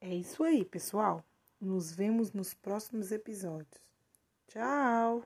É isso aí, pessoal. Nos vemos nos próximos episódios. Tchau!